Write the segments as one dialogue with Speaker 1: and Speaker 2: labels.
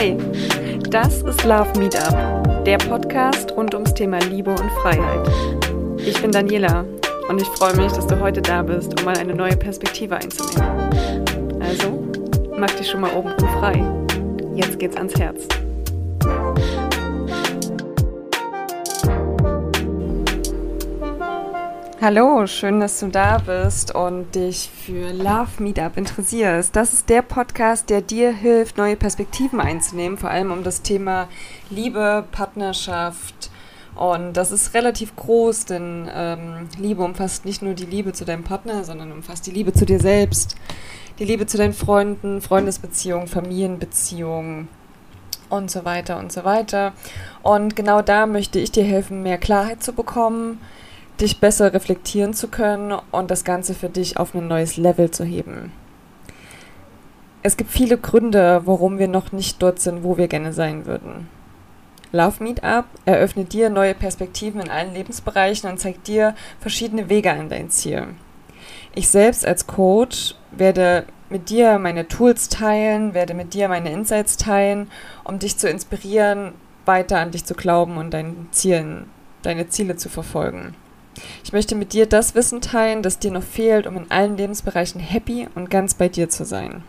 Speaker 1: Hey, das ist Love Meetup, der Podcast rund ums Thema Liebe und Freiheit. Ich bin Daniela und ich freue mich, dass du heute da bist, um mal eine neue Perspektive einzunehmen. Also, mach dich schon mal oben frei. Jetzt geht's ans Herz. Hallo, schön, dass du da bist und dich für Love Meetup interessierst. Das ist der Podcast, der dir hilft, neue Perspektiven einzunehmen, vor allem um das Thema Liebe, Partnerschaft. Und das ist relativ groß, denn ähm, Liebe umfasst nicht nur die Liebe zu deinem Partner, sondern umfasst die Liebe zu dir selbst, die Liebe zu deinen Freunden, Freundesbeziehungen, Familienbeziehungen und so weiter und so weiter. Und genau da möchte ich dir helfen, mehr Klarheit zu bekommen dich besser reflektieren zu können und das Ganze für dich auf ein neues Level zu heben. Es gibt viele Gründe, warum wir noch nicht dort sind, wo wir gerne sein würden. Love Meetup eröffnet dir neue Perspektiven in allen Lebensbereichen und zeigt dir verschiedene Wege an dein Ziel. Ich selbst als Coach werde mit dir meine Tools teilen, werde mit dir meine Insights teilen, um dich zu inspirieren, weiter an dich zu glauben und deinen Zielen, deine Ziele zu verfolgen. Ich möchte mit dir das Wissen teilen, das dir noch fehlt, um in allen Lebensbereichen happy und ganz bei dir zu sein.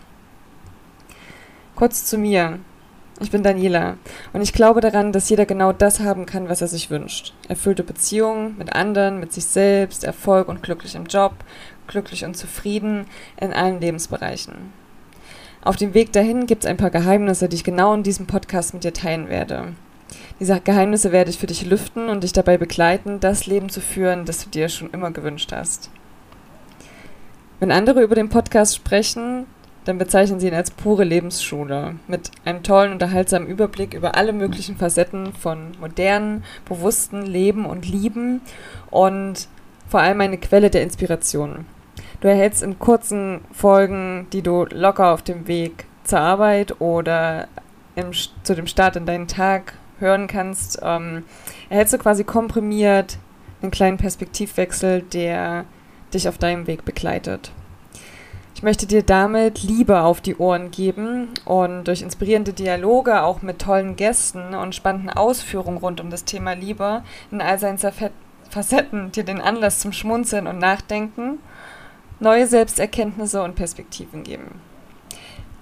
Speaker 1: Kurz zu mir. Ich bin Daniela und ich glaube daran, dass jeder genau das haben kann, was er sich wünscht. Erfüllte Beziehungen mit anderen, mit sich selbst, Erfolg und glücklich im Job, glücklich und zufrieden in allen Lebensbereichen. Auf dem Weg dahin gibt es ein paar Geheimnisse, die ich genau in diesem Podcast mit dir teilen werde. Diese Geheimnisse werde ich für dich lüften und dich dabei begleiten, das Leben zu führen, das du dir schon immer gewünscht hast. Wenn andere über den Podcast sprechen, dann bezeichnen sie ihn als pure Lebensschule mit einem tollen, unterhaltsamen Überblick über alle möglichen Facetten von modernen, bewussten Leben und Lieben und vor allem eine Quelle der Inspiration. Du erhältst in kurzen Folgen, die du locker auf dem Weg zur Arbeit oder im, zu dem Start in deinen Tag hören kannst, ähm, erhältst du quasi komprimiert einen kleinen Perspektivwechsel, der dich auf deinem Weg begleitet. Ich möchte dir damit Liebe auf die Ohren geben und durch inspirierende Dialoge auch mit tollen Gästen und spannenden Ausführungen rund um das Thema Liebe in all seinen Facetten dir den Anlass zum Schmunzeln und Nachdenken, neue Selbsterkenntnisse und Perspektiven geben.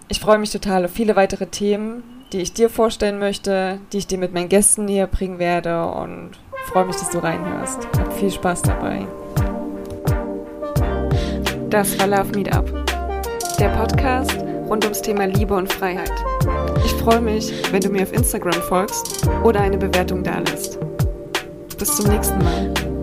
Speaker 1: Ich freue mich total auf viele weitere Themen, die ich dir vorstellen möchte, die ich dir mit meinen Gästen näher bringen werde und freue mich, dass du reinhörst. Hab viel Spaß dabei. Das war Love Meetup, der Podcast rund ums Thema Liebe und Freiheit. Ich freue mich, wenn du mir auf Instagram folgst oder eine Bewertung dalässt. Bis zum nächsten Mal.